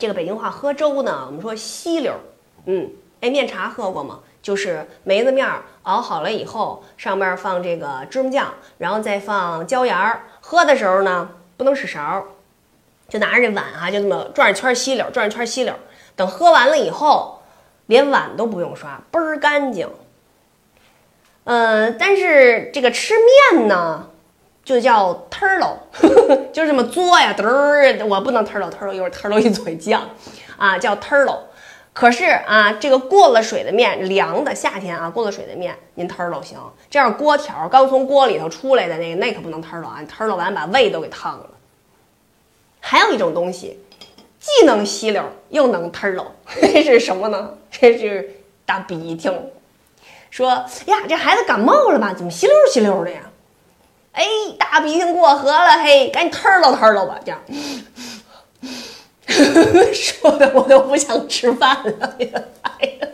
这个北京话喝粥呢，我们说稀溜儿。嗯，哎，面茶喝过吗？就是梅子面儿熬好了以后，上面放这个芝麻酱，然后再放椒盐儿。喝的时候呢，不能使勺，就拿着这碗啊，就这么转着圈吸溜，转着圈吸溜。等喝完了以后，连碗都不用刷，倍儿干净。嗯，但是这个吃面呢，就叫 turtle，就是这么嘬呀，嘚儿，我不能 turtle turtle，一会儿 turtle 一嘴酱，啊，叫 turtle。可是啊，这个过了水的面，凉的夏天啊，过了水的面，您 turtle 行。这样锅条刚从锅里头出来的那个，那可不能 turtle 啊，turtle 完把胃都给烫了。还有一种东西，既能吸溜又能 turtle，这是什么呢？这是大鼻涕。说呀，这孩子感冒了吧？怎么吸溜吸溜的呀？哎，大鼻涕过河了，嘿，赶紧吞了吞了吧，这样。说的我都不想吃饭了，哎呀。